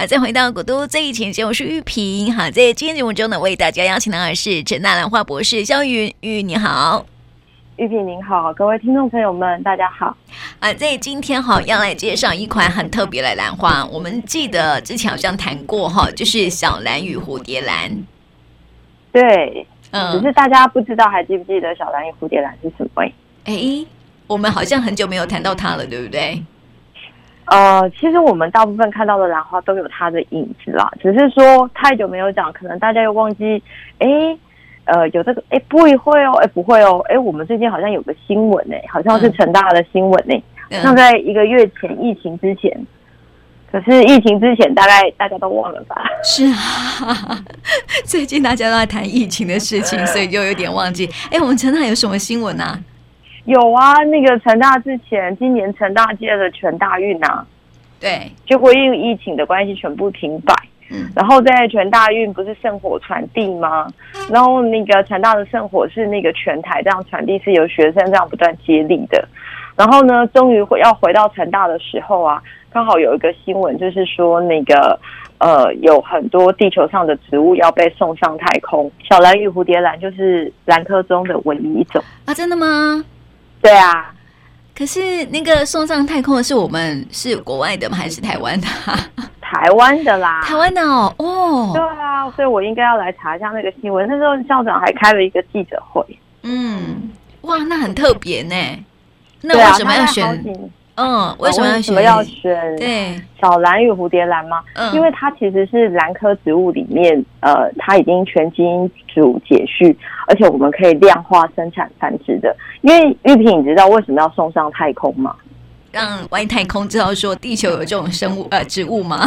好，再回到古都最以前节目是玉萍。好，在今天节目中呢，为大家邀请到的是陈大兰花博士肖云玉，你好，玉萍您好，各位听众朋友们，大家好。啊，在今天哈要来介绍一款很特别的兰花，我们记得之前好像谈过哈，就是小兰与蝴蝶兰。对，嗯，只是大家不知道还记不记得小兰与蝴蝶兰是什么？哎，我们好像很久没有谈到它了，对不对？呃，其实我们大部分看到的兰花都有它的影子啦，只是说太久没有讲，可能大家又忘记。哎，呃，有这个，哎，不会哦，哎，不会哦，哎，我们最近好像有个新闻呢，好像是成大的新闻呢，嗯、像在一个月前疫情之前，可是疫情之前大概大家都忘了吧？是啊，最近大家都在谈疫情的事情，所以就有点忘记。哎，我们成大有什么新闻啊？有啊，那个成大之前今年成大接了全大运啊，对，就会因为疫情的关系全部停摆。嗯，然后在全大运不是圣火传递吗？然后那个成大的圣火是那个全台这样传递，是由学生这样不断接力的。然后呢，终于回要回到成大的时候啊，刚好有一个新闻，就是说那个呃有很多地球上的植物要被送上太空，小兰与蝴蝶兰就是兰科中的唯一一种啊，真的吗？对啊，可是那个送上太空的是我们是国外的吗？还是台湾的？台湾的啦，台湾的哦，哦，对啊，所以我应该要来查一下那个新闻。那时候校长还开了一个记者会。嗯，哇，那很特别呢。那为什么要选？嗯，为什么要选？么要选？对，小蓝与蝴蝶兰吗？嗯，因为它其实是兰科植物里面，呃，它已经全基因组解序，而且我们可以量化生产繁殖的。因为玉萍，你知道为什么要送上太空吗？让外太空知道说地球有这种生物呃植物吗？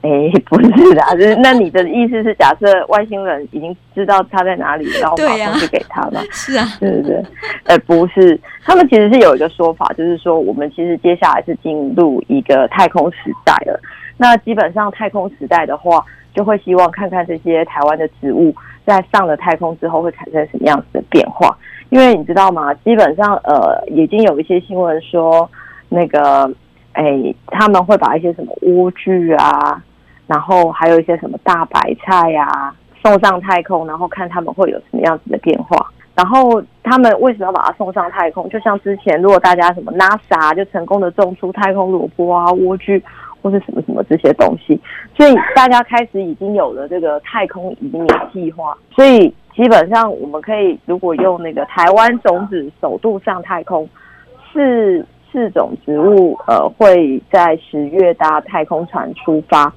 哎，不是的，就是那你的意思是假设外星人已经知道他在哪里，然后把东西给他吗？是啊，对不对？呃，不是，他们其实是有一个说法，就是说我们其实接下来是进入一个太空时代了。那基本上太空时代的话，就会希望看看这些台湾的植物在上了太空之后会产生什么样子的变化。因为你知道吗？基本上呃，已经有一些新闻说，那个哎，他们会把一些什么莴苣啊。然后还有一些什么大白菜呀、送上太空，然后看他们会有什么样子的变化。然后他们为什么要把它送上太空？就像之前，如果大家什么 NASA 就成功的种出太空萝卜啊、莴苣或是什么什么这些东西，所以大家开始已经有了这个太空移民计划。所以基本上我们可以如果用那个台湾种子首度上太空是。四种植物，呃，会在十月搭太空船出发。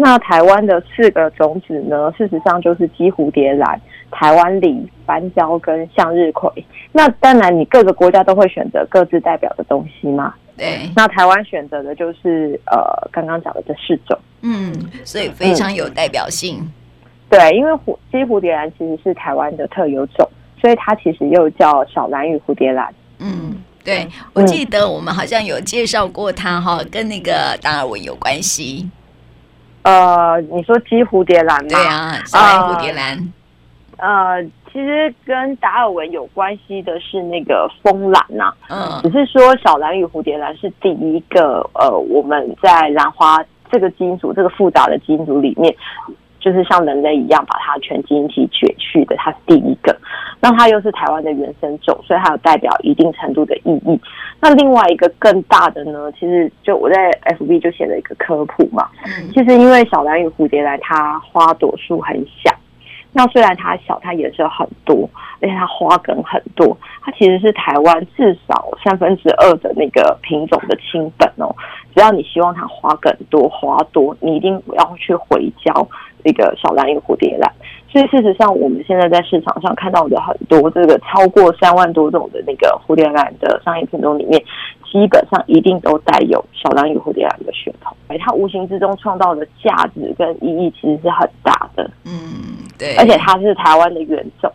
那台湾的四个种子呢，事实上就是姬蝴蝶兰、台湾梨、斑椒跟向日葵。那当然，你各个国家都会选择各自代表的东西嘛。对。那台湾选择的就是呃，刚刚讲的这四种。嗯，所以非常有代表性。嗯、对，因为蝴姬蝴蝶兰其实是台湾的特有种，所以它其实又叫小兰与蝴蝶兰。嗯。对，我记得我们好像有介绍过它哈，跟那个达尔文有关系。呃，你说鸡蝴蝶兰吗？对啊，小兰蝴蝶兰。呃，其实跟达尔文有关系的是那个风兰呐。嗯，只是说小兰与蝴蝶兰是第一个呃，我们在兰花这个基因组这个复杂的基因组里面。就是像人类一样把它全基因体解去的，它是第一个。那它又是台湾的原生种，所以它有代表一定程度的意义。那另外一个更大的呢，其实就我在 FB 就写了一个科普嘛。其实因为小蓝与蝴蝶兰，它花朵数很小。那虽然它小，它颜色很多，而且它花梗很多。它其实是台湾至少三分之二的那个品种的亲本哦。只要你希望它花梗多、花多，你一定不要去回交。这个小兰与蝴蝶兰，所以事实上，我们现在在市场上看到的很多这个超过三万多种的那个蝴蝶兰的商业品种里面，基本上一定都带有小兰与蝴蝶兰的血统，而它无形之中创造的价值跟意义其实是很大的。嗯，对，而且它是台湾的原种，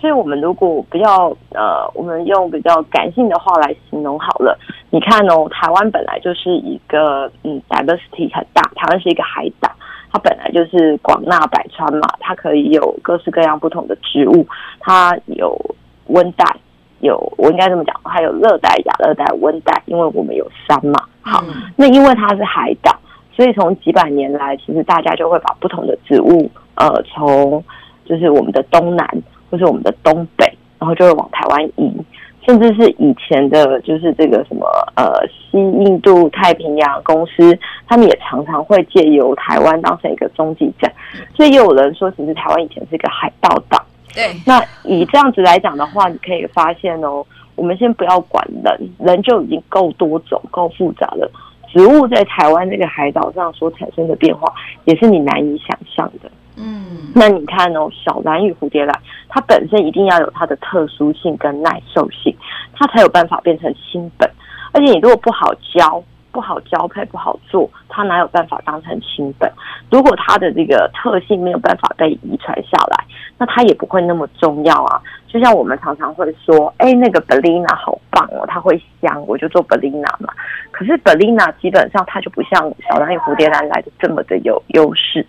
所以我们如果比较呃，我们用比较感性的话来形容好了，你看哦，台湾本来就是一个嗯，diversity 很大，台湾是一个海岛。它本来就是广纳百川嘛，它可以有各式各样不同的植物，它有温带，有我应该这么讲，还有热带、亚热带、温带，因为我们有山嘛。好，那因为它是海岛，所以从几百年来，其实大家就会把不同的植物，呃，从就是我们的东南或是我们的东北，然后就会往台湾移，甚至是以前的，就是这个什么呃西印度太平洋公司，他们也常常会借由台湾当成一个中继站，所以也有人说，其实台湾以前是一个海盗岛。对，那以这样子来讲的话，你可以发现哦，我们先不要管人，人就已经够多种、够复杂了。植物在台湾这个海岛上所产生的变化，也是你难以想象的。嗯，那你看哦，小蓝与蝴蝶兰，它本身一定要有它的特殊性跟耐受性，它才有办法变成亲本。而且你如果不好教。不好交配，不好做，它哪有办法当成亲本？如果它的这个特性没有办法被遗传下来，那它也不会那么重要啊。就像我们常常会说，哎，那个 Bellina 好棒哦，它会香，我就做 Bellina 嘛。可是 Bellina 基本上它就不像小蓝与蝴蝶兰来的这么的有优势。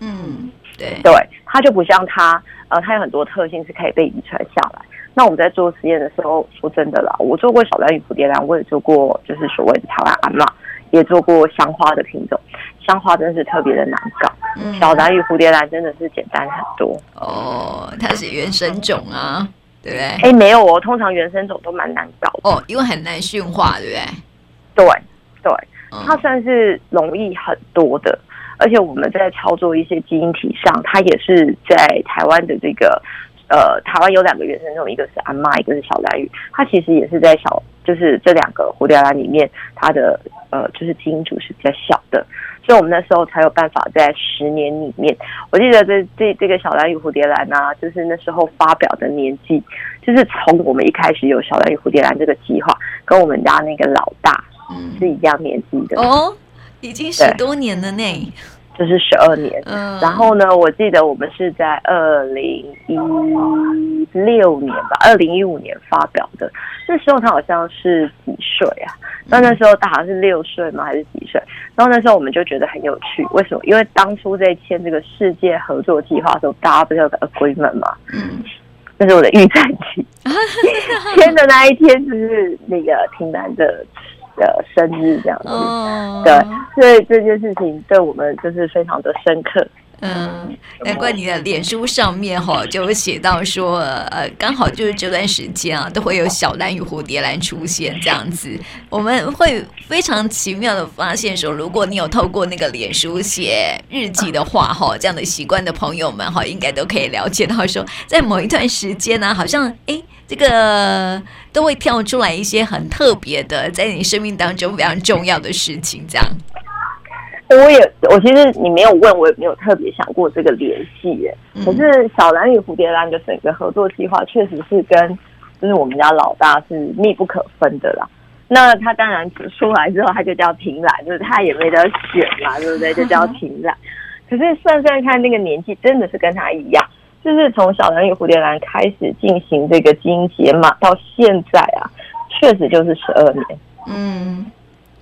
嗯，对，对，它就不像它，呃，它有很多特性是可以被遗传下来。那我们在做实验的时候，说真的啦，我做过小兰与蝴蝶兰，我也做过就是所谓的台湾阿嬷，也做过香花的品种。香花真的是特别的难搞，嗯、小兰与蝴蝶兰真的是简单很多。哦，它是原生种啊，对不对？哎，没有哦，通常原生种都蛮难搞的哦，因为很难驯化，对不对？对对，它算是容易很多的，而且我们在操作一些基因体上，它也是在台湾的这个。呃，台湾有两个原生种，一个是阿妈，一个是小蓝鱼。它其实也是在小，就是这两个蝴蝶兰里面，它的呃，就是基因组是比较小的，所以我们那时候才有办法在十年里面。我记得这这这个小蓝与蝴蝶兰啊，就是那时候发表的年纪，就是从我们一开始有小蓝与蝴蝶兰这个计划，跟我们家那个老大是一样年纪的哦，已经十多年了呢。就是十二年，嗯，然后呢，我记得我们是在二零一六年吧，二零一五年发表的。那时候他好像是几岁啊？那那时候他好像是六岁吗？还是几岁？然后那时候我们就觉得很有趣，为什么？因为当初在签这个世界合作计划的时候，大家不是有个 agreement 吗？嗯，那是我的预产期，签的那一天就是那个挺难的。的生日这样子，嗯、对，所以这件事情对我们就是非常的深刻。嗯，难怪你的脸书上面哈 就写到说，呃，刚好就是这段时间啊，都会有小蓝与蝴蝶兰出现这样子。我们会非常奇妙的发现说，如果你有透过那个脸书写日记的话哈，这样的习惯的朋友们哈，应该都可以了解到说，在某一段时间呢，好像哎。这个都会跳出来一些很特别的，在你生命当中非常重要的事情，这样。我也，我其实你没有问，我也没有特别想过这个联系耶。嗯、可是小兰与蝴蝶兰的整个合作计划，确实是跟就是我们家老大是密不可分的啦。那他当然出来之后，他就叫婷兰，就是他也没得选嘛，对不对？就叫婷兰。可是算算看，那个年纪真的是跟他一样。就是从小兰与蝴蝶兰开始进行这个基因解码到现在啊，确实就是十二年。嗯，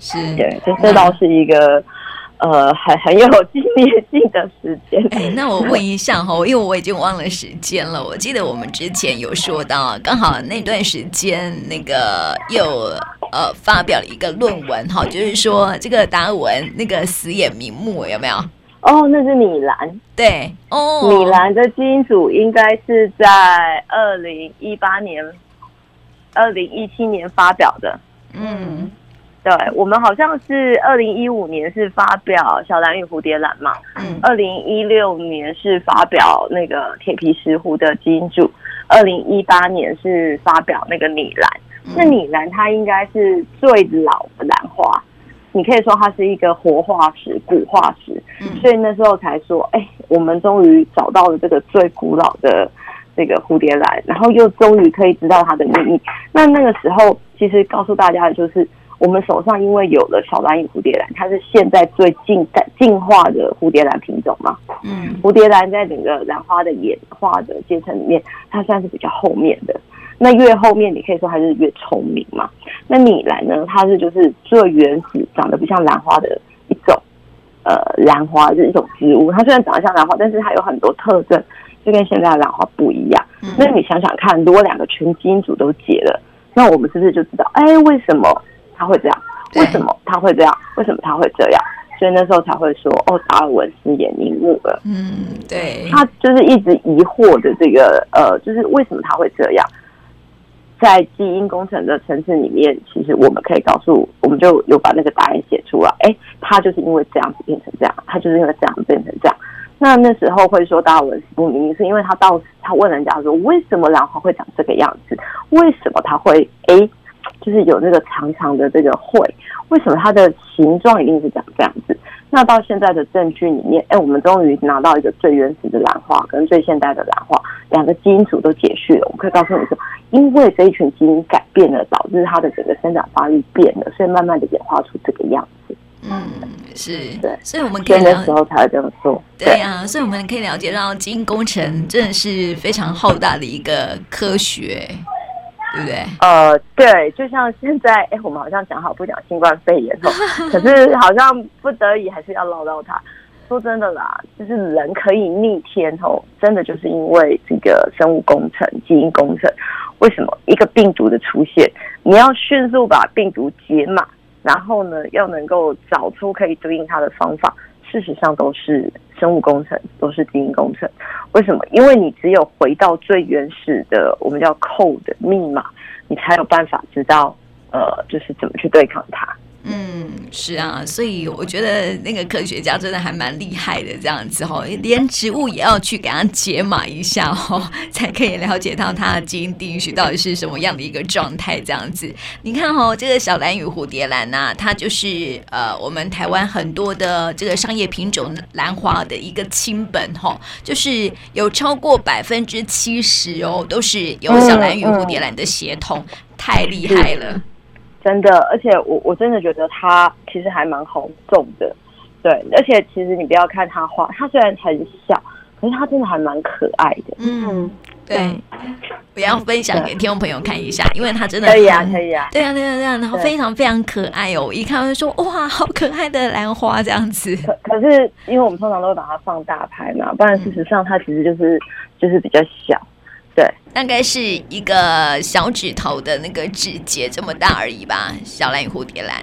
是，对，这这倒是一个、嗯、呃很很有纪念性的时间。哎，那我问一下哈，因为我已经忘了时间了。我记得我们之前有说到，刚好那段时间那个又呃发表了一个论文哈，就是说这个达尔文那个死也瞑目有没有？哦，那是米兰，对，哦，米兰的基因组应该是在二零一八年、二零一七年发表的。嗯，对，我们好像是二零一五年是发表小蓝与蝴蝶兰嘛，嗯，二零一六年是发表那个铁皮石斛的基因组，二零一八年是发表那个米兰。嗯、那米兰它应该是最老的兰花。你可以说它是一个活化石、古化石，所以那时候才说，哎，我们终于找到了这个最古老的这个蝴蝶兰，然后又终于可以知道它的秘密。那那个时候，其实告诉大家的就是，我们手上因为有了小蓝与蝴蝶兰，它是现在最近代进化的蝴蝶兰品种嘛。嗯，蝴蝶兰在整个兰花的演化的阶层里面，它算是比较后面的。那越后面，你可以说它是越聪明嘛。那米兰呢？它是就是最原始，长得不像兰花的一种，呃，兰花是一种植物。它虽然长得像兰花，但是它有很多特征，就跟现在的兰花不一样。嗯、那你想想看，如果两个全基因组都结了，那我们是不是就知道，哎，为什么它会这样？为什么他会这样？为什么他会这样？所以那时候才会说哦，达尔文斯也瞑目了。嗯，对，他就是一直疑惑的这个呃，就是为什么他会这样？在基因工程的层次里面，其实我们可以告诉，我们就有把那个答案写出来。哎，他就是因为这样子变成这样，他就是因为这样子变成这样。那那时候会说达尔文死不瞑目，是因为他到他问人家说，为什么兰花会长这个样子？为什么他会哎，就是有那个长长的这个喙？为什么它的形状一定是长这样子？那到现在的证据里面，哎，我们终于拿到一个最原始的兰花跟最现代的兰花两个基因组都解序了。我可以告诉你说，因为这一群基因改变了，导致它的整个生长发育变了，所以慢慢的演化出这个样子。嗯，是对，所以我们可以那时候才会这么说。对呀、啊，所以我们可以了解到基因工程真的是非常浩大的一个科学。对不对？呃，对，就像现在，哎，我们好像讲好不讲新冠肺炎哦，可是好像不得已还是要唠到它。说真的啦，就是人可以逆天哦，真的就是因为这个生物工程、基因工程。为什么一个病毒的出现，你要迅速把病毒解码，然后呢，要能够找出可以对应它的方法？事实上都是生物工程，都是基因工程。为什么？因为你只有回到最原始的，我们叫 code 密码，你才有办法知道，呃，就是怎么去对抗它。嗯，是啊，所以我觉得那个科学家真的还蛮厉害的，这样子哈，连植物也要去给它解码一下哈，才可以了解到它的基因定序到底是什么样的一个状态，这样子。你看哈，这个小兰与蝴蝶兰呐、啊，它就是呃，我们台湾很多的这个商业品种兰花的一个亲本哈，就是有超过百分之七十哦，都是有小兰与蝴蝶兰的血统，太厉害了。真的，而且我我真的觉得它其实还蛮好种的，对，而且其实你不要看它花，它虽然很小，可是它真的还蛮可爱的。嗯，对，我要分享给听众朋友看一下，因为它真的可以啊，可以啊，对啊，对啊，对啊，然后非常非常可爱哦，一看就说哇，好可爱的兰花这样子。可可是，因为我们通常都会把它放大拍嘛，不然事实上它其实就是就是比较小。对，大概是一个小指头的那个指节这么大而已吧。小蓝与蝴蝶兰，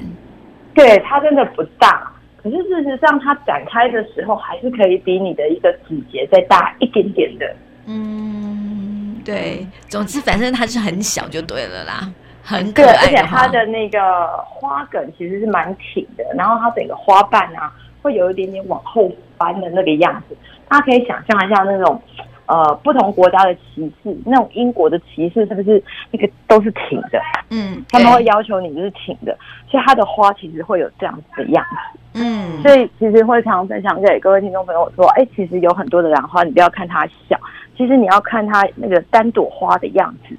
对，它真的不大，可是事实上它展开的时候还是可以比你的一个指节再大一点点的。嗯，对，总之反正它是很小就对了啦，很可爱。而且它的那个花梗其实是蛮挺的，然后它整个花瓣啊会有一点点往后翻的那个样子，大家可以想象一下那种。呃，不同国家的旗帜，那种英国的旗帜是不是那个都是挺的？嗯，他们会要求你就是挺的，所以它的花其实会有这样子的样子。嗯，所以其实会常常分享给各位听众朋友说，哎，其实有很多的兰花，你不要看它小，其实你要看它那个单朵花的样子，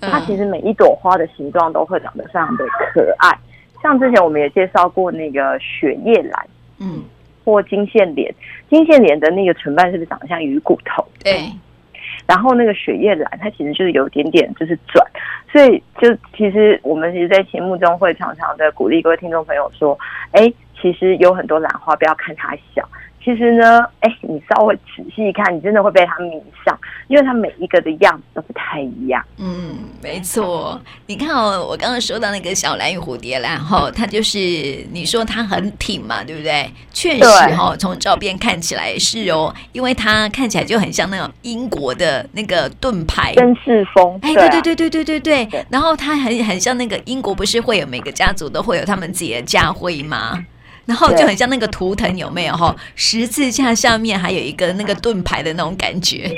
它其实每一朵花的形状都会长得非常的可爱。像之前我们也介绍过那个雪叶兰，嗯。或金线莲，金线莲的那个唇瓣是不是长得像鱼骨头？对。然后那个雪叶兰，它其实就是有点点就是转，所以就其实我们其实，在节目中会常常的鼓励各位听众朋友说，哎，其实有很多兰花，不要看它小。其实呢，哎，你稍微仔细一看，你真的会被它迷上，因为它每一个的样子都不太一样。嗯，没错。你看哦，我刚刚说到那个小蓝与蝴蝶兰，哈，它就是你说它很挺嘛，对不对？确实哈，从照片看起来是哦，因为它看起来就很像那种英国的那个盾牌，绅士风。哎，对对对对对对对。对，然后它很很像那个英国，不是会有每个家族都会有他们自己的家徽吗？然后就很像那个图腾，有没有哈？十字架下面还有一个那个盾牌的那种感觉。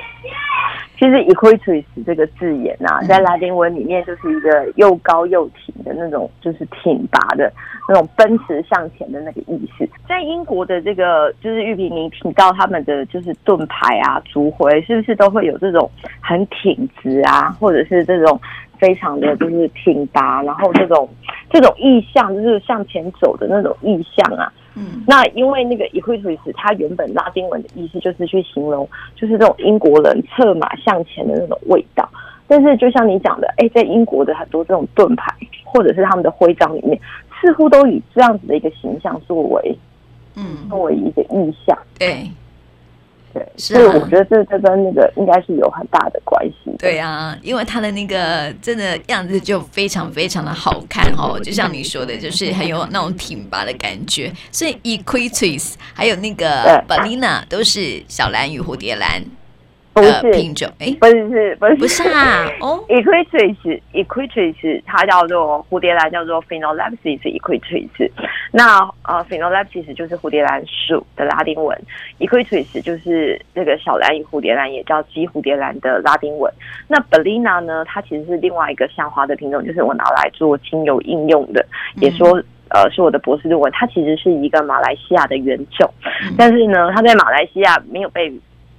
其实 “equus” 这个字眼啊，在拉丁文里面就是一个又高又挺的那种，就是挺拔的那种奔驰向前的那个意思。在英国的这个就是玉萍，你提到他们的就是盾牌啊、族徽，是不是都会有这种很挺直啊，或者是这种？非常的就是挺拔，然后这种这种意象就是向前走的那种意象啊。嗯，那因为那个 equitus 它原本拉丁文的意思就是去形容，就是这种英国人策马向前的那种味道。但是就像你讲的，哎，在英国的很多这种盾牌或者是他们的徽章里面，似乎都以这样子的一个形象作为，嗯，作为一个意象。对。对，所以我觉得这这跟那个应该是有很大的关系。对啊，因为他的那个真的样子就非常非常的好看哦，就像你说的，就是很有那种挺拔的感觉。所以 Equites 还有那个 Bellina 都是小蓝与蝴蝶兰。不是品种，哎，不是是，不是不是啊，哦，Equitus，Equitus，它叫做蝴蝶兰，叫做 Phalaenopsis Equitus。那呃，Phalaenopsis 就是蝴蝶兰属的拉丁文，Equitus 就是这个小蓝与蝴蝶兰，也叫鸡蝴蝶兰的拉丁文。那 Bellina 呢，它其实是另外一个香花的品种，就是我拿来做精油应用的，也说呃是我的博士论文。它其实是一个马来西亚的原种，但是呢，它在马来西亚没有被。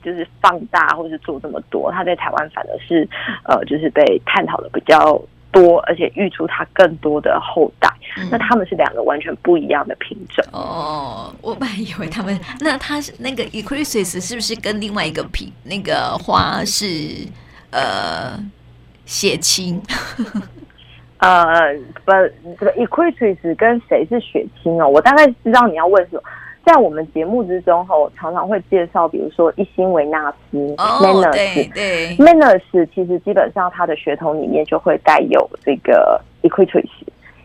就是放大，或是做这么多，他在台湾反而是，呃，就是被探讨的比较多，而且育出他更多的后代。嗯、那他们是两个完全不一样的品种。哦，我本来以为他们，那他是那个 Euchrysis 是不是跟另外一个品那个花是呃血亲？呃，不，这个 Euchrysis 跟谁是血亲哦？我大概知道你要问什么。在我们节目之中，哈，我常常会介绍，比如说一心维纳斯 Manners 对 Manners 其实基本上它的血统里面就会带有这个 Equitus，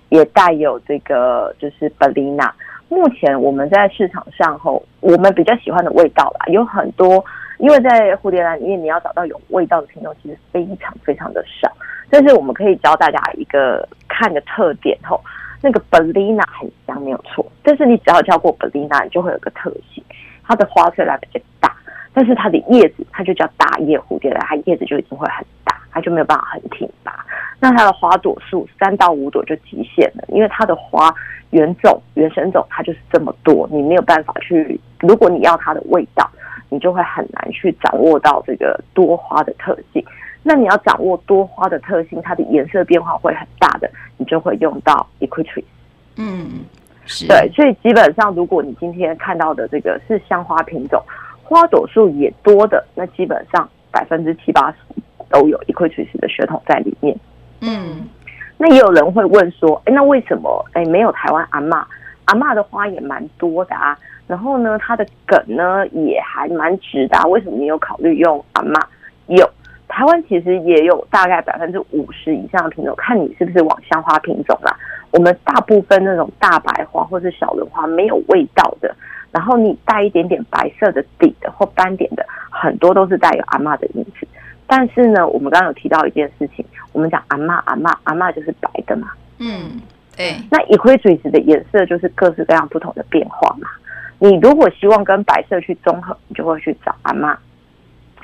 也带有这个就是 Bellina。目前我们在市场上，吼我们比较喜欢的味道啦，有很多，因为在蝴蝶兰里面，你要找到有味道的品种，其实非常非常的少。但是我们可以教大家一个看的特点，吼。那个 b e l i n a 很香，没有错。但是你只要叫过 b e l i n a 你就会有个特性，它的花虽然比较大，但是它的叶子它就叫大叶蝴蝶兰，它叶子就已经会很大，它就没有办法很挺拔。那它的花朵数三到五朵就极限了，因为它的花原种原生种它就是这么多，你没有办法去。如果你要它的味道，你就会很难去掌握到这个多花的特性。那你要掌握多花的特性，它的颜色变化会很大的，你就会用到 Equitus。嗯，是。对，所以基本上，如果你今天看到的这个是香花品种，花朵数也多的，那基本上百分之七八十都有 Equitus 的血统在里面。嗯，那也有人会问说，哎，那为什么哎没有台湾阿嬷？阿嬷的花也蛮多的啊，然后呢，它的梗呢也还蛮直的啊，为什么你有考虑用阿嬷？有。台湾其实也有大概百分之五十以上的品种，看你是不是往香花品种啦。我们大部分那种大白花或是小轮花没有味道的，然后你带一点点白色的底的或斑点的，很多都是带有阿嬷的因子。但是呢，我们刚刚有提到一件事情，我们讲阿嬷阿嬷阿嬷就是白的嘛。嗯，对。那 Equitus 的颜色就是各式各样不同的变化嘛。你如果希望跟白色去综合，你就会去找阿嬷。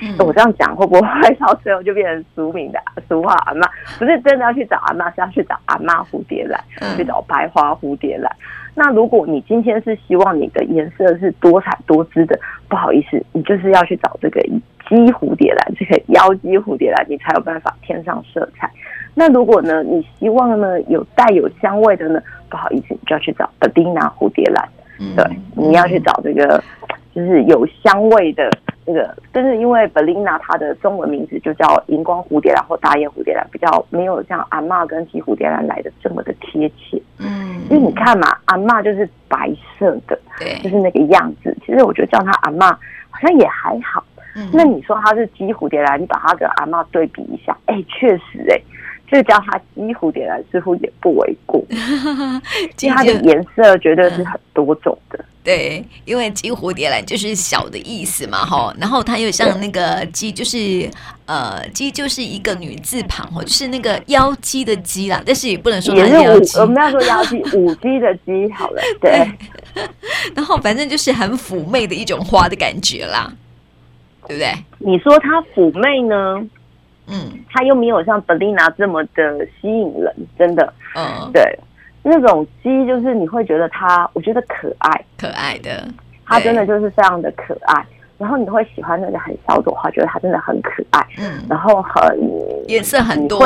嗯、我这样讲会不会 到最后就变成俗名的俗话阿妈？不是真的要去找阿妈，是要去找阿妈蝴蝶兰，嗯、去找白花蝴蝶兰。那如果你今天是希望你的颜色是多彩多姿的，不好意思，你就是要去找这个鸡蝴蝶兰，这个妖姬蝴蝶兰，你才有办法添上色彩。那如果呢，你希望呢有带有香味的呢，不好意思，你就要去找 Bellina 蝴蝶兰。对，你要去找这个就是有香味的。那个，但是因为 Bellina 它的中文名字就叫荧光蝴蝶兰或大叶蝴蝶兰，比较没有像阿嬷跟鸡蝴蝶兰来的这么的贴切。嗯，因为你看嘛，阿嬷就是白色的，对，就是那个样子。其实我觉得叫它阿嬷好像也还好。嗯，那你说它是鸡蝴蝶兰，你把它跟阿嬷对比一下，哎，确实，哎，就叫它姬蝴蝶兰似乎也不为过，因为它的颜色绝对是很多种的。对，因为姬蝴蝶兰就是小的意思嘛，哈，然后它又像那个姬，就是呃，姬就是一个女字旁，哈，就是那个妖姬的姬啦，但是也不能说它是妖姬，我们要说妖姬，舞姬的姬，好了，对，对，然后反正就是很妩媚的一种花的感觉啦，对不对？你说它妩媚呢？嗯，它又没有像 Bellina 这么的吸引人，真的，嗯，对。那种鸡就是你会觉得它，我觉得可爱，可爱的，它真的就是非常的可爱。然后你会喜欢那个很小朵花，觉得它真的很可爱。嗯，然后很颜色很多，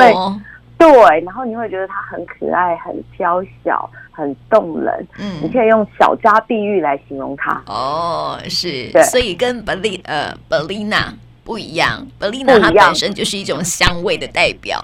对。然后你会觉得它很可爱、很娇小、很动人。嗯，你可以用小家碧玉来形容它。哦，是，对。所以跟 Bellina 呃 Bellina 不一样，Bellina 它本身就是一种香味的代表。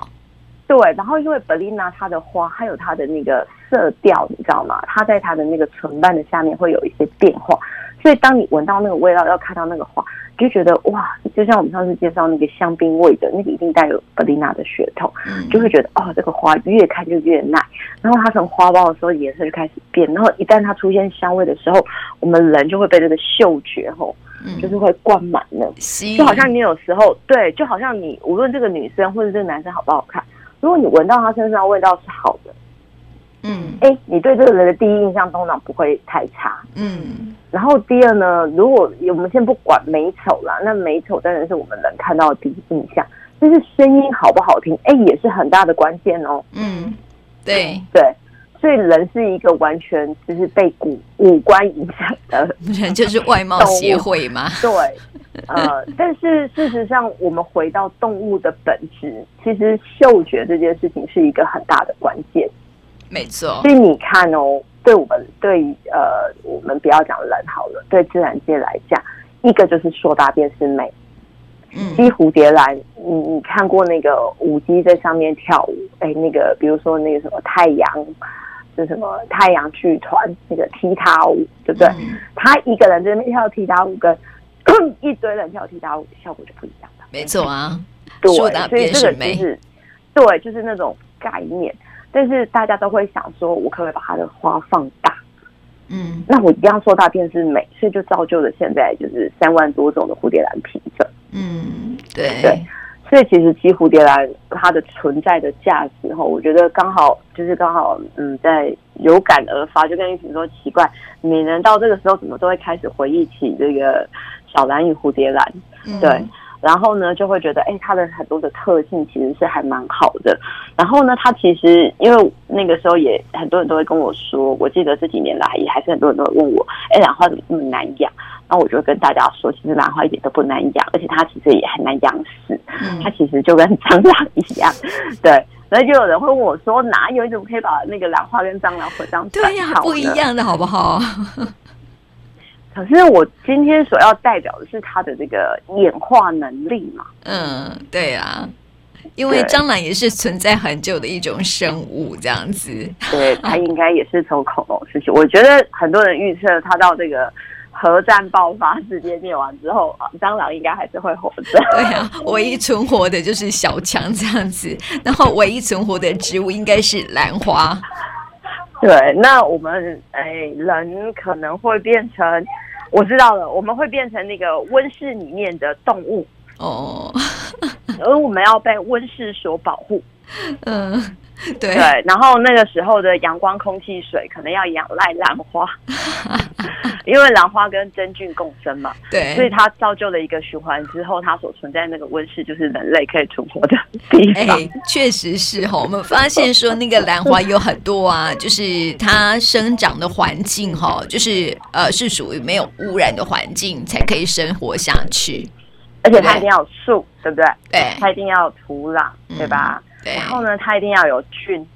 对，然后因为 Bellina 它的花还有它的那个色调，你知道吗？它在它的那个唇瓣的下面会有一些变化，所以当你闻到那个味道，要看到那个花，就觉得哇，就像我们上次介绍那个香槟味的那个，一定带有 Belina 的血统，嗯、就会觉得哦，这个花越看就越耐。然后它从花苞的时候颜色就开始变，然后一旦它出现香味的时候，我们人就会被这个嗅觉吼，嗯、就是会灌满了，就好像你有时候对，就好像你无论这个女生或者这个男生好不好看，如果你闻到他身上味道是好的。嗯，哎，你对这个人的第一印象通常不会太差。嗯，然后第二呢，如果我们先不管美丑啦，那美丑当然是我们能看到的第一印象，但是声音好不好听，哎，也是很大的关键哦。嗯，对对，所以人是一个完全就是被五五官影响的人，就是外貌协会嘛。对，呃，但是事实上，我们回到动物的本质，其实嗅觉这件事情是一个很大的关键。没错，所以你看哦，对我们对呃，我们不要讲人好了，对自然界来讲，一个就是说大便是美，嗯，鸡蝴蝶兰，你你看过那个舞姬在上面跳舞，哎，那个比如说那个什么太阳，是什么太阳剧团那个踢踏舞，对不对？嗯、他一个人在那边跳踢踏舞，跟 一堆人跳踢踏舞，效果就不一样了。没错啊，对，所以这个就是对，就是那种概念。但是大家都会想说，我可不可以把它的花放大？嗯，那我一定要说大便是美，所以就造就了现在就是三万多种的蝴蝶兰品种。嗯，对对，所以其实其实蝴蝶兰它的存在的价值哈，我觉得刚好就是刚好嗯，在有感而发，就跟玉萍说奇怪，每人到这个时候怎么都会开始回忆起这个小兰与蝴蝶兰，嗯、对。然后呢，就会觉得，哎，它的很多的特性其实是还蛮好的。然后呢，它其实因为那个时候也很多人都会跟我说，我记得这几年来也还是很多人都会问我，哎，兰花怎么那么难养？然后我就会跟大家说，其实兰花一点都不难养，而且它其实也很难养死。嗯、它其实就跟蟑螂一样，对。然后就有人会问我说，哪有？你怎么可以把那个兰花跟蟑螂混上？对呀、啊，不一样的好不好？可是我今天所要代表的是它的这个演化能力嘛？嗯，对啊，因为蟑螂也是存在很久的一种生物，这样子。对，它应该也是从恐龙时期。我觉得很多人预测它到这个核战爆发、世界灭亡之后，蟑螂应该还是会活着。对啊，唯一存活的就是小强这样子，然后唯一存活的植物应该是兰花。对，那我们哎，人可能会变成。我知道了，我们会变成那个温室里面的动物哦，而我们要被温室所保护。嗯，对对，然后那个时候的阳光、空气、水可能要仰赖兰花，因为兰花跟真菌共生嘛，对，所以它造就了一个循环之后，它所存在那个温室就是人类可以存活的地方。哎，确实是哈，我们发现说那个兰花有很多啊，就是它生长的环境哈，就是呃是属于没有污染的环境才可以生活下去，而且它一定要有树，对不对？对，它一定要有土壤，对吧？嗯然后呢，它一定要有菌，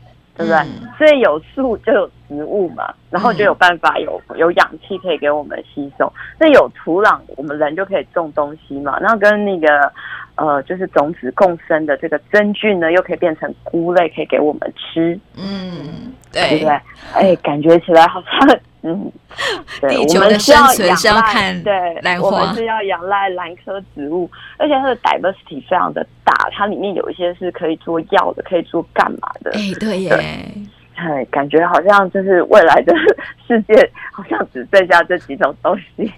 对不对？嗯、所以有树就有植物嘛，然后就有办法有有氧气可以给我们吸收。那有土壤，我们人就可以种东西嘛。然后跟那个呃，就是种子共生的这个真菌呢，又可以变成菇类，可以给我们吃。嗯，对，对不对？哎，感觉起来好像。嗯，地球的生存是要看对兰花，我们是要仰赖兰科植物，而且它的 diversity 非常的大，它里面有一些是可以做药的，可以做干嘛的？哎，对耶。对哎，感觉好像就是未来的 世界，好像只剩下这几种东西。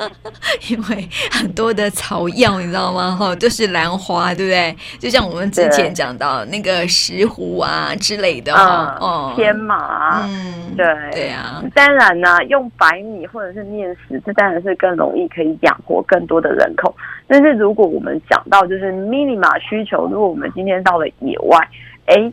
因为很多的草药，你知道吗？哈，都是兰花，对不对？就像我们之前讲到那个石斛啊之类的，哦，天麻，嗯，对，对啊。当然呢，用白米或者是面食，这当然是更容易可以养活更多的人口。但是如果我们讲到就是 minima 需求，如果我们今天到了野外，哎。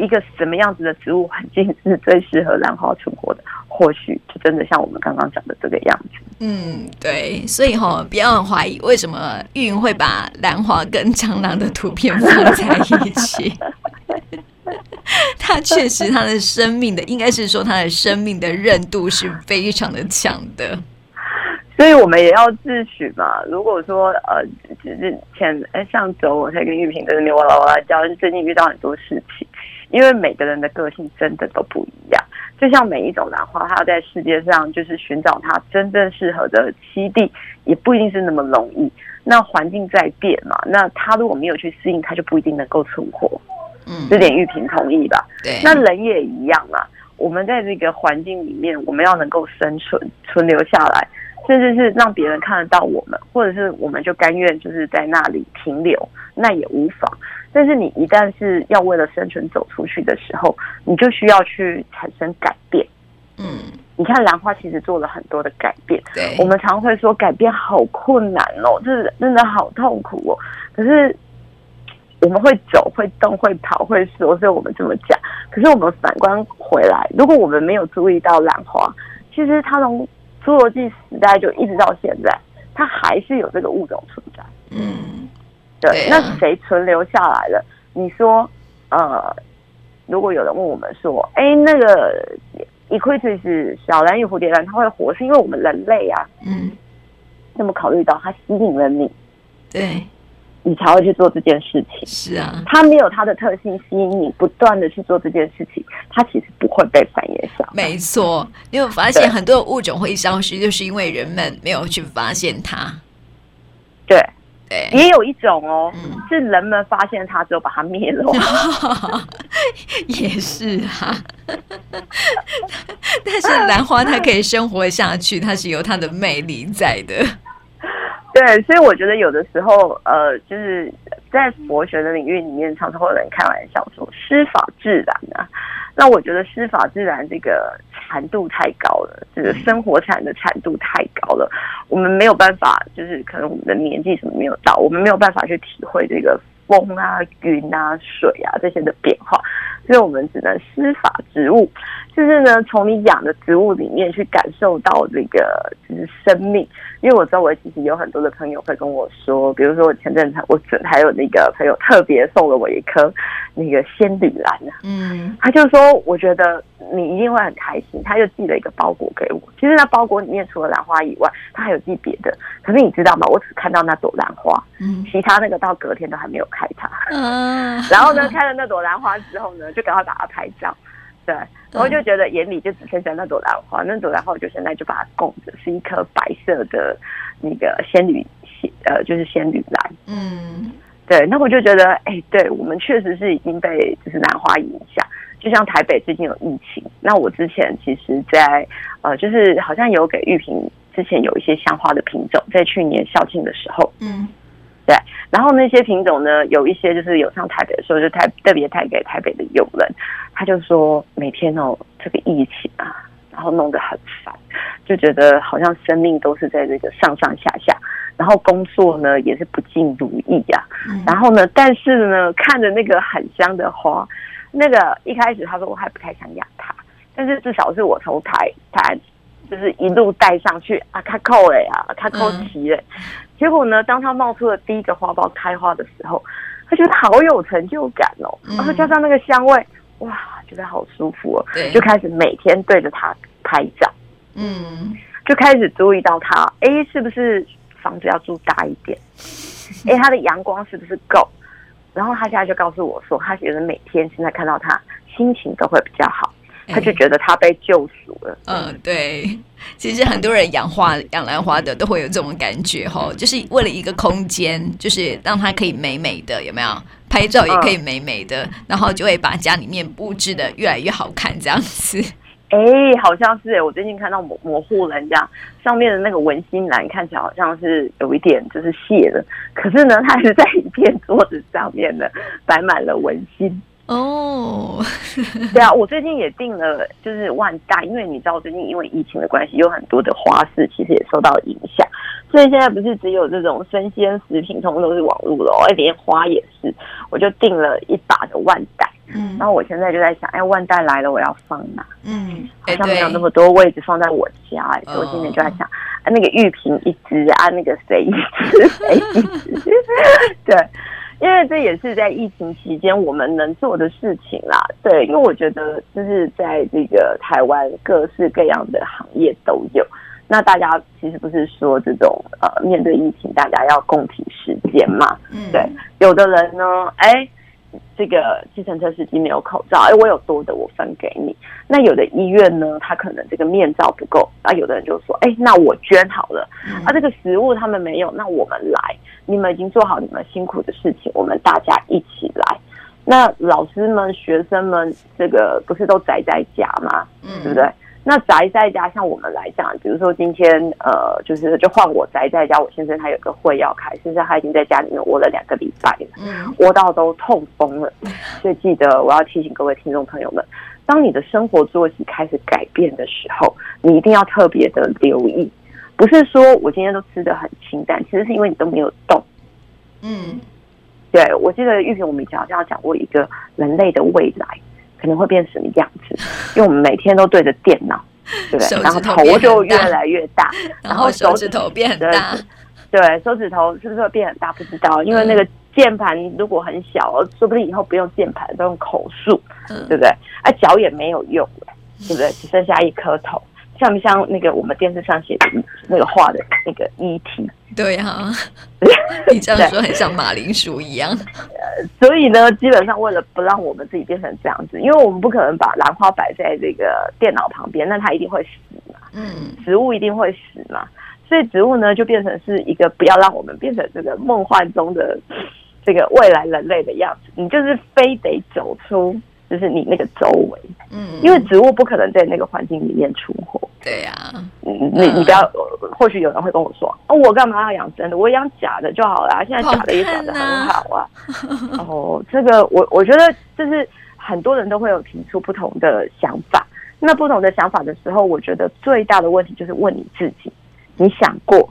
一个什么样子的植物环境是最适合兰花存活的？或许就真的像我们刚刚讲的这个样子。嗯，对，所以哈、哦，不要怀疑为什么玉云会把兰花跟蟑螂的图片放在一起。它确实，它的生命的应该是说，它的生命的韧度是非常的强的。所以我们也要自诩嘛。如果说呃，只是前哎上周我才跟玉萍在那边哇啦哇啦叫，最近遇到很多事情。因为每个人的个性真的都不一样，就像每一种兰花，它在世界上就是寻找它真正适合的栖地，也不一定是那么容易。那环境在变嘛，那它如果没有去适应，它就不一定能够存活。嗯，这点玉萍同意吧？对。那人也一样嘛，我们在这个环境里面，我们要能够生存、存留下来，甚至是让别人看得到我们，或者是我们就甘愿就是在那里停留，那也无妨。但是你一旦是要为了生存走出去的时候，你就需要去产生改变。嗯，你看兰花其实做了很多的改变。对，我们常会说改变好困难哦，就是真的好痛苦哦。可是我们会走、会动、会跑、会说，所以我们这么讲。可是我们反观回来，如果我们没有注意到兰花，其实它从侏罗纪时代就一直到现在，它还是有这个物种存在。嗯。对，那谁存留下来了？你说，呃，如果有人问我们说，哎，那个 Euclyptus 小蓝与蝴蝶兰它会活，是因为我们人类啊，嗯，那么考虑到它吸引了你，对，你才会去做这件事情。是啊，它没有它的特性吸引你，不断的去做这件事情，它其实不会被繁衍下来。没错，你有发现很多物种会消失，就是因为人们没有去发现它。对。也有一种哦，嗯、是人们发现它之后把它灭了，也是啊。但是兰花它可以生活下去，它是有它的魅力在的。对，所以我觉得有的时候，呃，就是在佛学的领域里面，常常会有人开玩笑说“师法自然”啊。那我觉得“师法自然”这个禅度太高了，这个生活禅的禅度太高了，我们没有办法，就是可能我们的年纪什么没有到，我们没有办法去体会这个风啊、云啊、水啊这些的变化，所以我们只能师法植物。就是呢，从你养的植物里面去感受到这个就是生命。因为我周围其实有很多的朋友会跟我说，比如说我前阵子我准还有那个朋友特别送了我一颗那个仙女兰啊，嗯，他就说我觉得你一定会很开心，他就寄了一个包裹给我。其实那包裹里面除了兰花以外，他还有寄别的。可是你知道吗？我只看到那朵兰花，嗯，其他那个到隔天都还没有开它。嗯，然后呢，开了那朵兰花之后呢，就赶快把它拍照。对，然后就觉得眼里就只剩下那朵兰花，那朵兰花我就现在就把它供着，是一颗白色的那个仙女仙呃，就是仙女兰。嗯，对，那我就觉得，哎、欸，对我们确实是已经被就是兰花影响，就像台北最近有疫情，那我之前其实在呃，就是好像有给玉萍之前有一些香花的品种，在去年校庆的时候，嗯。对，然后那些品种呢，有一些就是有上台北的时候，就台特别带给台北的友人，他就说每天哦，这个疫情啊，然后弄得很烦，就觉得好像生命都是在这个上上下下，然后工作呢也是不尽如意呀、啊。嗯、然后呢，但是呢，看着那个很香的花，那个一开始他说我还不太想养它，但是至少是我从台台就是一路带上去啊，卡扣了呀，卡扣齐了。结果呢，当它冒出了第一个花苞开花的时候，他觉得好有成就感哦，嗯、然后加上那个香味，哇，觉得好舒服哦，对就开始每天对着它拍照，嗯，就开始注意到它，哎，是不是房子要住大一点？哎，它的阳光是不是够？然后他现在就告诉我说，他觉得每天现在看到它，心情都会比较好。他就觉得他被救赎了。嗯，对，其实很多人养花、养兰花的都会有这种感觉哈，就是为了一个空间，就是让它可以美美的，有没有？拍照也可以美美的，嗯、然后就会把家里面布置的越来越好看，这样子。哎，好像是哎，我最近看到某某户人家上面的那个文心兰，看起来好像是有一点就是谢了，可是呢，它是在一片桌子上面的，摆满了文心。哦，oh. 对啊，我最近也订了，就是万代，因为你知道最近因为疫情的关系，有很多的花市其实也受到影响，所以现在不是只有这种生鲜食品，通通都是网络了哦，连花也是，我就订了一把的万代，嗯，然后我现在就在想，哎，万代来了，我要放哪？嗯，好像没有那么多位置放在我家，哎，所以我今天就在想，啊，那个玉瓶一支啊，那个谁一支，谁一支，对。因为这也是在疫情期间我们能做的事情啦，对，因为我觉得就是在这个台湾各式各样的行业都有，那大家其实不是说这种呃面对疫情大家要共体时间嘛，嗯，对，有的人呢，哎，这个计程车司机没有口罩，哎，我有多的，我分给你。那有的医院呢，他可能这个面罩不够，啊，有的人就说，哎，那我捐好了。嗯、啊，这个食物他们没有，那我们来，你们已经做好你们辛苦的事情，我们大家一起来。那老师们、学生们，这个不是都宅在家吗？嗯，对不对？那宅在家，像我们来讲，比如说今天，呃，就是就换我宅在家，我先生他有个会要开，现在他已经在家里面窝了两个礼拜了，嗯，窝到都痛风了。所以记得我要提醒各位听众朋友们，当你的生活作息开始改变的时候，你一定要特别的留意，不是说我今天都吃的很清淡，其实是因为你都没有动。嗯，对，我记得玉萍我们以前好像要讲过一个人类的未来。可能会变什么样子？因为我们每天都对着电脑，对不对？然后头就越来越大，然后手指头变很大。对，手指头是不是会变很大？不知道，因为那个键盘如果很小，说不定以后不用键盘，都用口述，对不对？啊，脚也没有用了，对不对？只剩下一颗头。像不像那个我们电视上写的那个画的那个 ET？对啊，你这样说很像马铃薯一样。呃，所以呢，基本上为了不让我们自己变成这样子，因为我们不可能把兰花摆在这个电脑旁边，那它一定会死嘛。嗯，植物一定会死嘛，所以植物呢就变成是一个不要让我们变成这个梦幻中的这个未来人类的样子，你就是非得走出。就是你那个周围，嗯，因为植物不可能在那个环境里面出活。对呀，嗯，你你不要，或许有人会跟我说，哦，我干嘛要养真的？我养假的就好了。现在假的也长得很好啊。哦，这个我我觉得就是很多人都会有提出不同的想法。那不同的想法的时候，我觉得最大的问题就是问你自己，你想过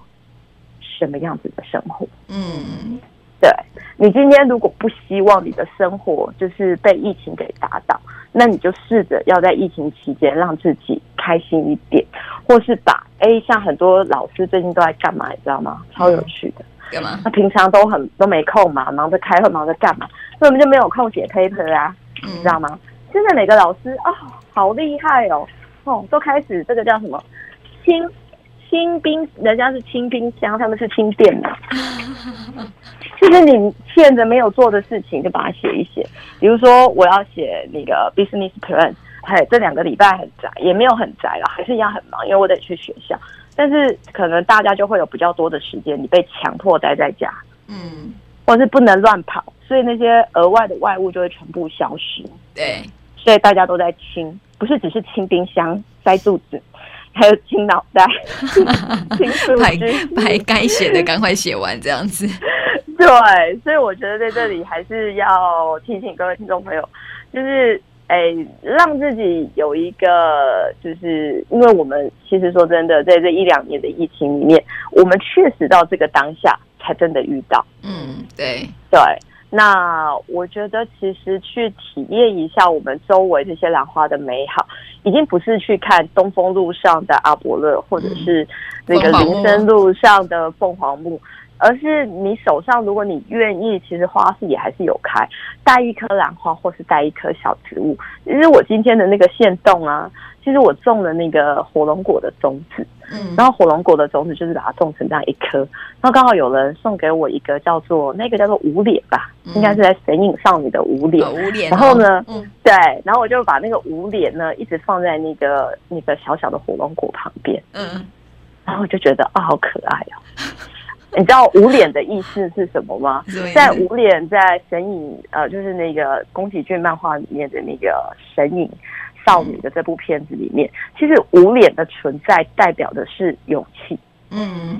什么样子的生活？嗯。对，你今天如果不希望你的生活就是被疫情给打倒，那你就试着要在疫情期间让自己开心一点，或是把哎，像很多老师最近都在干嘛，你知道吗？超有趣的，干嘛？他平常都很都没空嘛，忙着开会，忙着干嘛？所以我们就没有空写 paper 啊，你知道吗？现在每个老师哦，好厉害哦，哦，都开始这个叫什么清清冰，人家是清冰箱，他们是清电脑。就是你欠着没有做的事情，就把它写一写。比如说，我要写那个 business plan，哎，这两个礼拜很宅，也没有很宅了，还是一样很忙，因为我得去学校。但是可能大家就会有比较多的时间，你被强迫待在家，嗯，或是不能乱跑，所以那些额外的外物就会全部消失。对，所以大家都在清，不是只是清冰箱、塞肚子。还有清脑袋，清数据，把该写的赶快写完，这样子。对，所以我觉得在这里还是要提醒各位听众朋友，就是哎，让自己有一个，就是因为我们其实说真的，在这一两年的疫情里面，我们确实到这个当下才真的遇到。嗯，对对。那我觉得，其实去体验一下我们周围这些兰花的美好，已经不是去看东风路上的阿伯勒，或者是那个林森路上的凤凰木，而是你手上，如果你愿意，其实花市也还是有开，带一颗兰花，或是带一颗小植物。其实我今天的那个线动啊，其实我种了那个火龙果的种子。嗯，然后火龙果的种子就是把它种成这样一颗，然后刚好有人送给我一个叫做那个叫做无脸吧，嗯、应该是在神隐少女的无脸，无脸、哦。然后呢，嗯，对，然后我就把那个无脸呢一直放在那个那个小小的火龙果旁边，嗯，然后我就觉得啊、哦，好可爱哦。你知道无脸的意思是什么吗？在无脸在神隐呃，就是那个宫崎骏漫画里面的那个神隐。少女的这部片子里面，其实无脸的存在代表的是勇气。嗯，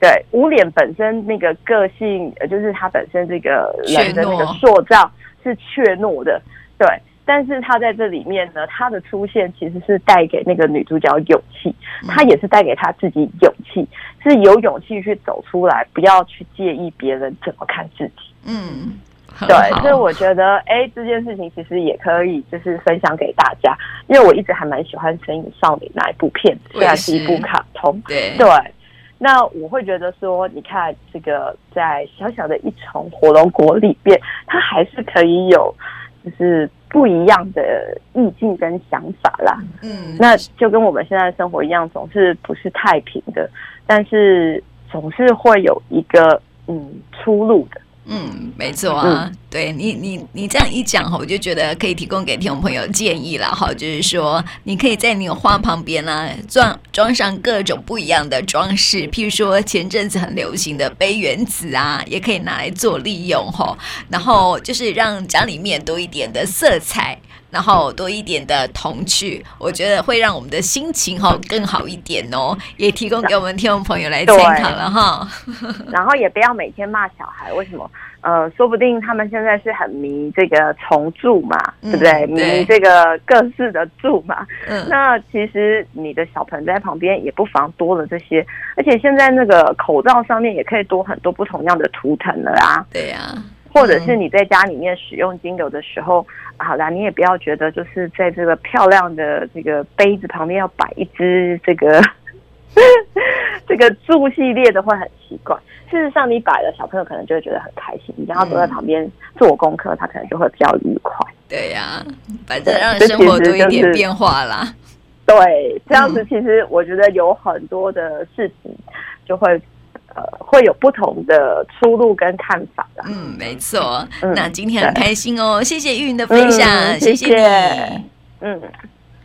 对，无脸本身那个个性，呃，就是他本身这个人的那个塑造是怯懦的。对，但是他在这里面呢，他的出现其实是带给那个女主角勇气，他也是带给他自己勇气，是有勇气去走出来，不要去介意别人怎么看自己。嗯。对，所以我觉得，哎，这件事情其实也可以就是分享给大家，因为我一直还蛮喜欢《神隐少女》那一部片子，虽然是一部卡通。对对，那我会觉得说，你看这个在小小的一丛火龙果里边，它还是可以有就是不一样的意境跟想法啦。嗯，那就跟我们现在的生活一样，总是不是太平的，但是总是会有一个嗯出路的。嗯，没错啊，嗯、对你，你你这样一讲哈，我就觉得可以提供给听众朋友建议了哈，就是说你可以在你的花旁边呢装装上各种不一样的装饰，譬如说前阵子很流行的杯原子啊，也可以拿来做利用哈，然后就是让家里面多一点的色彩。然后多一点的童趣，我觉得会让我们的心情哈更好一点哦，也提供给我们听众朋友来参考了哈。然后也不要每天骂小孩，为什么？呃，说不定他们现在是很迷这个虫柱嘛，嗯、对不对？迷这个各式的柱嘛。嗯。那其实你的小盆栽旁边也不妨多了这些，而且现在那个口罩上面也可以多很多不同样的图腾了啊。对呀、啊。或者是你在家里面使用精油的时候，嗯、好啦，你也不要觉得就是在这个漂亮的这个杯子旁边要摆一只这个 这个住系列的会很奇怪。事实上，你摆了，小朋友可能就会觉得很开心。你让他坐在旁边做功课，他可能就会比较愉快。对呀、啊，反正让生活多一点变化啦。对，这样子其实我觉得有很多的事情就会。呃，会有不同的出路跟看法的。嗯，没错。嗯、那今天很开心哦，谢谢玉云的分享，嗯、谢谢你。嗯。